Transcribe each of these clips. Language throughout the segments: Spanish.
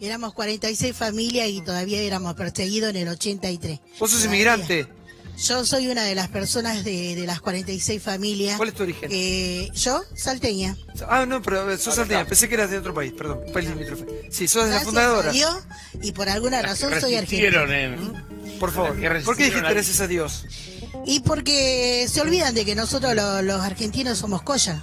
Éramos 46 familias y todavía éramos perseguidos en el 83. ¿Vos sos Todavía. inmigrante? Yo soy una de las personas de, de las 46 familias. ¿Cuál es tu origen? Eh, yo, salteña. Ah, no, pero sos salteña. Pensé que eras de otro país, perdón. País limítrofe. Sí, sos de la fundadora. Dios, y por alguna razón soy argentina. eh. Por favor. ¿Por qué dijiste gracias a Dios? Y porque se olvidan de que nosotros lo- los argentinos somos colla.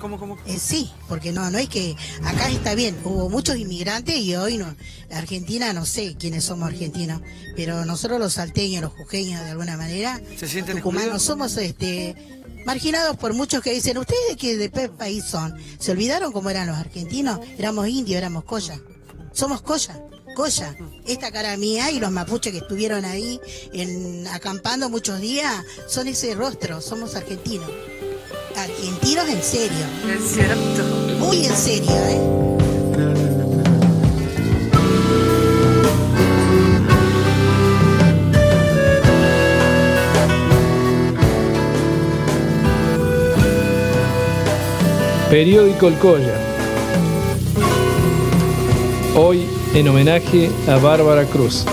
¿Cómo, cómo? Eh, sí, porque no, no es que acá está bien, hubo muchos inmigrantes y hoy no, la Argentina no sé quiénes somos argentinos, pero nosotros los salteños, los jujeños de alguna manera, ¿Se sienten somos este marginados por muchos que dicen, ¿ustedes de qué de qué país son? ¿Se olvidaron cómo eran los argentinos? Éramos indios, éramos colla. Somos colla, colla. Esta cara mía y los mapuches que estuvieron ahí en, acampando muchos días son ese rostro, somos argentinos. Argentinos en serio. Es cierto. Muy en serio, ¿eh? Periódico El Colla. Hoy en homenaje a Bárbara Cruz.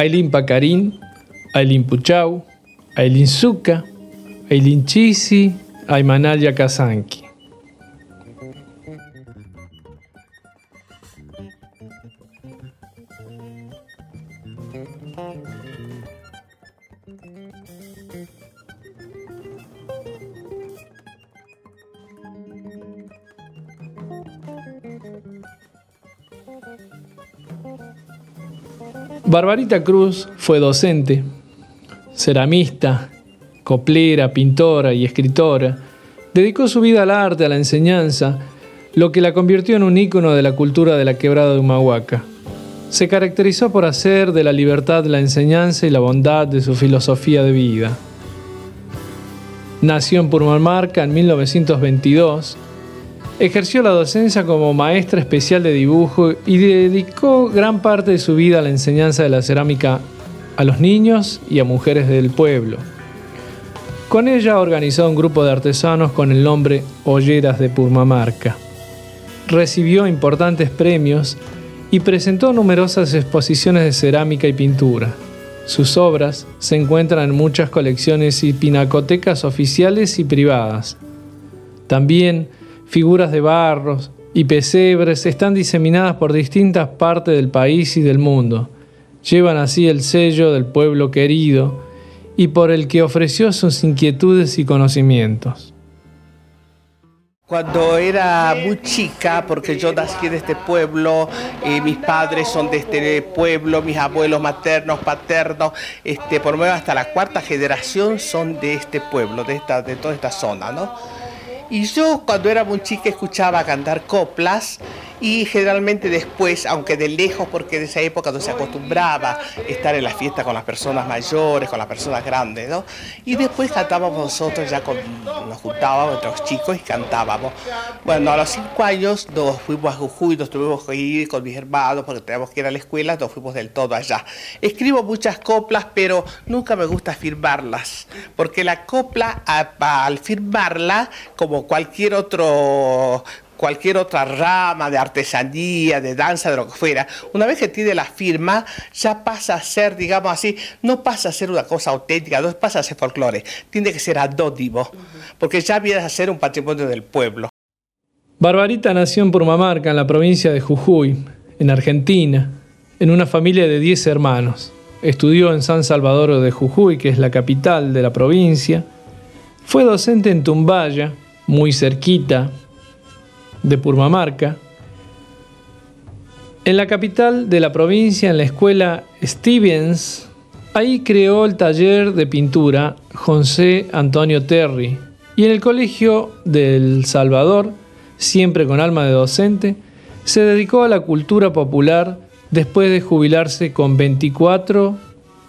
Ailín Pacarín, Ailín Puchau, Ailín Zucca, Ailín Chisi, Aymanaya Kazanki. Barbarita Cruz fue docente, ceramista, coplera, pintora y escritora. Dedicó su vida al arte, a la enseñanza, lo que la convirtió en un ícono de la cultura de la quebrada de Humahuaca. Se caracterizó por hacer de la libertad la enseñanza y la bondad de su filosofía de vida. Nació en Purmamarca en 1922 Ejerció la docencia como maestra especial de dibujo y dedicó gran parte de su vida a la enseñanza de la cerámica a los niños y a mujeres del pueblo. Con ella organizó un grupo de artesanos con el nombre Olleras de Purmamarca. Recibió importantes premios y presentó numerosas exposiciones de cerámica y pintura. Sus obras se encuentran en muchas colecciones y pinacotecas oficiales y privadas. También figuras de barros y pesebres están diseminadas por distintas partes del país y del mundo. Llevan así el sello del pueblo querido y por el que ofreció sus inquietudes y conocimientos. Cuando era muy chica, porque yo nací en este pueblo, eh, mis padres son de este pueblo, mis abuelos maternos, paternos, este, por lo menos hasta la cuarta generación son de este pueblo, de, esta, de toda esta zona, ¿no? Y yo cuando era muy chica escuchaba cantar coplas y generalmente después, aunque de lejos, porque en esa época no se acostumbraba estar en la fiesta con las personas mayores, con las personas grandes, ¿no? Y después cantábamos nosotros ya con, nos juntábamos entre los chicos y cantábamos. Bueno, a los cinco años nos fuimos a Jujuy, nos tuvimos que ir con mis hermanos porque teníamos que ir a la escuela, nos fuimos del todo allá. Escribo muchas coplas, pero nunca me gusta firmarlas, porque la copla, al firmarla, como cualquier otro cualquier otra rama de artesanía, de danza, de lo que fuera, una vez que tiene la firma, ya pasa a ser, digamos así, no pasa a ser una cosa auténtica, no pasa a ser folclore, tiene que ser anónimo, porque ya viene a ser un patrimonio del pueblo. Barbarita nació en Purmamarca, en la provincia de Jujuy, en Argentina, en una familia de 10 hermanos. Estudió en San Salvador de Jujuy, que es la capital de la provincia. Fue docente en Tumbaya, muy cerquita de Purmamarca. En la capital de la provincia, en la escuela Stevens, ahí creó el taller de pintura José Antonio Terry. Y en el colegio del Salvador, siempre con alma de docente, se dedicó a la cultura popular después de jubilarse con 24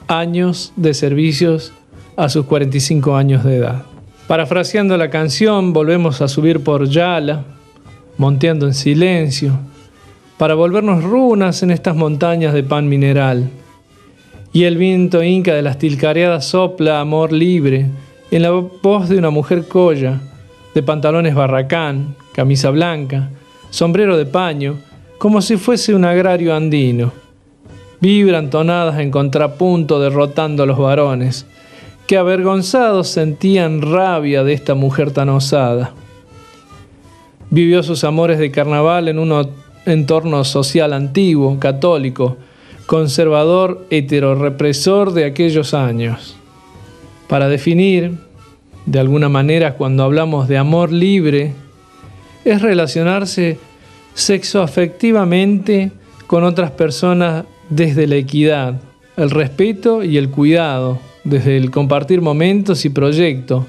años de servicios a sus 45 años de edad. Parafraseando la canción, volvemos a subir por Yala, monteando en silencio, para volvernos runas en estas montañas de pan mineral. Y el viento inca de las tilcareadas sopla amor libre en la voz de una mujer colla, de pantalones barracán, camisa blanca, sombrero de paño, como si fuese un agrario andino. Vibran tonadas en contrapunto derrotando a los varones, que avergonzados sentían rabia de esta mujer tan osada. Vivió sus amores de carnaval en un entorno social antiguo, católico, conservador, heterorepresor de aquellos años. Para definir, de alguna manera, cuando hablamos de amor libre, es relacionarse sexoafectivamente con otras personas desde la equidad, el respeto y el cuidado, desde el compartir momentos y proyectos,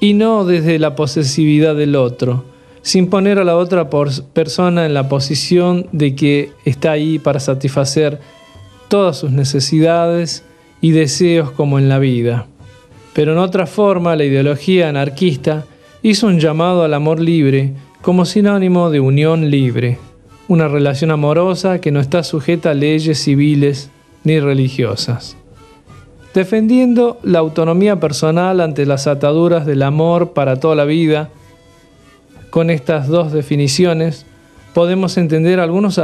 y no desde la posesividad del otro, sin poner a la otra persona en la posición de que está ahí para satisfacer todas sus necesidades y deseos como en la vida. Pero en otra forma, la ideología anarquista hizo un llamado al amor libre como sinónimo de unión libre, una relación amorosa que no está sujeta a leyes civiles ni religiosas. Defendiendo la autonomía personal ante las ataduras del amor para toda la vida, con estas dos definiciones podemos entender algunos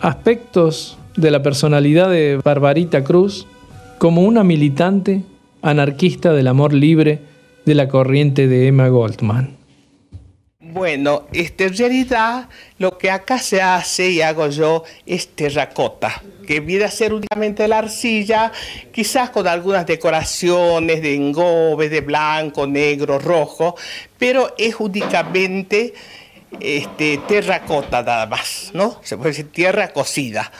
aspectos de la personalidad de Barbarita Cruz como una militante anarquista del amor libre de la corriente de Emma Goldman. Bueno, este, en realidad lo que acá se hace y hago yo es terracota, que viene a ser únicamente la arcilla, quizás con algunas decoraciones de engobe, de blanco, negro, rojo, pero es únicamente este, terracota nada más, ¿no? Se puede decir tierra cocida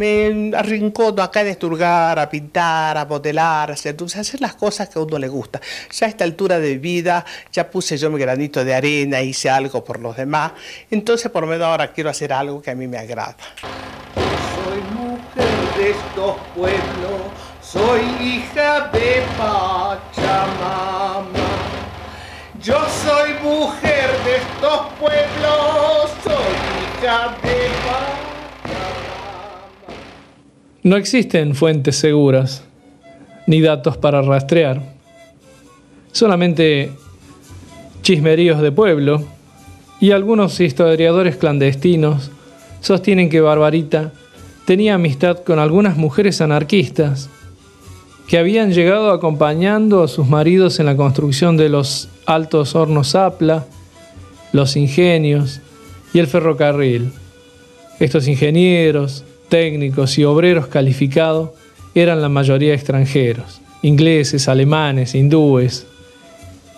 me arrincono acá a esturgar, a pintar, a modelar, a hacer, hacer las cosas que a uno le gusta. Ya a esta altura de vida ya puse yo mi granito de arena, hice algo por los demás, entonces por lo menos ahora quiero hacer algo que a mí me agrada. Soy mujer de estos pueblos, soy hija de Pachamama. Yo soy mujer de estos pueblos, soy hija de Pachamama. No existen fuentes seguras ni datos para rastrear, solamente chismeríos de pueblo y algunos historiadores clandestinos sostienen que Barbarita tenía amistad con algunas mujeres anarquistas que habían llegado acompañando a sus maridos en la construcción de los altos hornos Apla, los ingenios y el ferrocarril. Estos ingenieros, técnicos y obreros calificados eran la mayoría extranjeros, ingleses, alemanes, hindúes,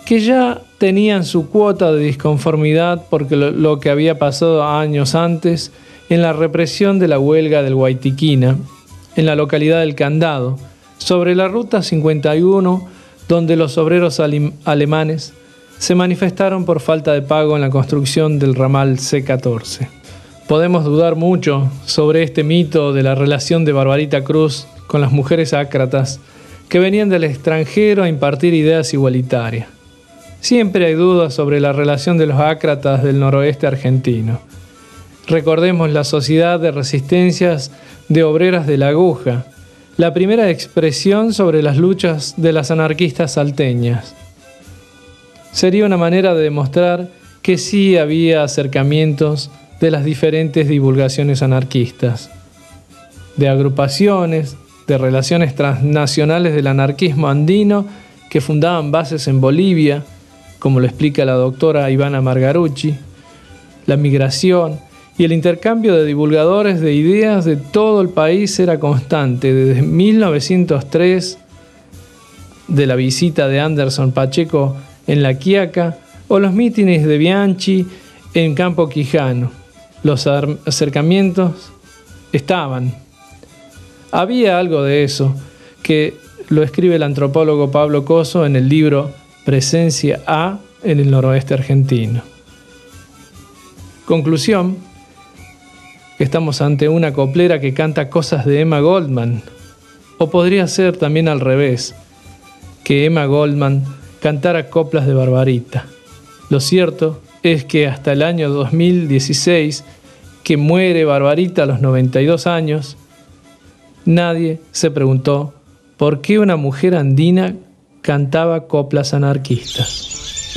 que ya tenían su cuota de disconformidad porque lo, que había pasado años antes en la represión de la huelga del Guaitiquina, en la localidad del Candado, sobre la Ruta 51, donde los obreros alemanes se manifestaron por falta de pago en la construcción del ramal C14. Podemos dudar mucho sobre este mito de la relación de Barbarita Cruz con las mujeres ácratas que venían del extranjero a impartir ideas igualitarias. Siempre hay dudas sobre la relación de los ácratas del noroeste argentino. Recordemos la Sociedad de Resistencias de Obreras de la Aguja, la primera expresión sobre las luchas de las anarquistas salteñas. Sería una manera de demostrar que sí había acercamientos de las diferentes divulgaciones anarquistas, de agrupaciones, de relaciones transnacionales del anarquismo andino que fundaban bases en Bolivia, como lo explica la doctora Ivana Margarucci, la migración y el intercambio de divulgadores de ideas de todo el país era constante desde 1903 de la visita de Anderson Pacheco en La Quiaca o los mítines de Bianchi en Campo Quijano los acercamientos estaban. Había algo de eso que lo escribe el antropólogo Pablo Coso en el libro Presencia A en el noroeste argentino. Conclusión, estamos ante una coplera que canta cosas de Emma Goldman, o podría ser también al revés, que Emma Goldman cantara coplas de Barbarita. Lo cierto es que hasta el año 2016, que muere Barbarita a los 92 años, nadie se preguntó por qué una mujer andina cantaba coplas anarquistas.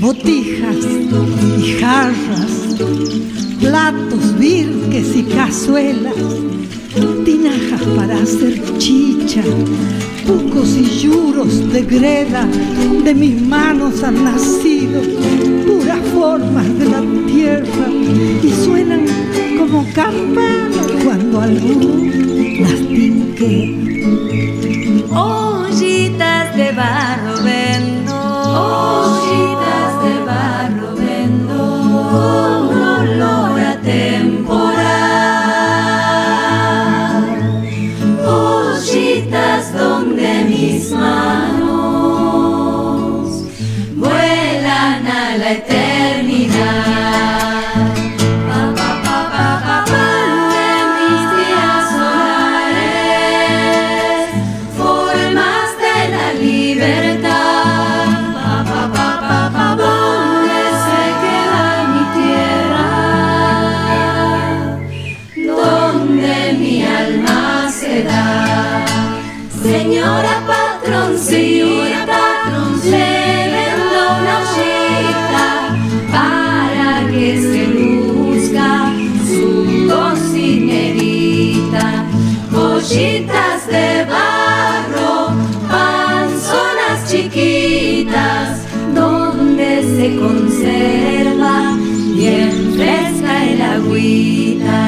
Botijas y jarras, platos, virques y cazuelas, tinajas para hacer chicha, pucos y yuros de greda, de mis manos han nacido puras formas de la tierra y suenan como campanas cuando alguno las tinque. Se conserva bien fresca el agüita.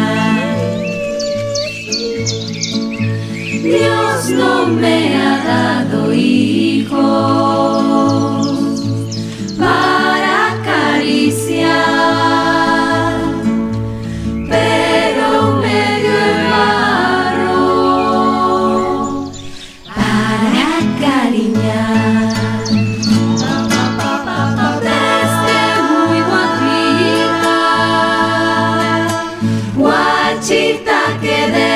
Dios no me ha dado hijos marchita que de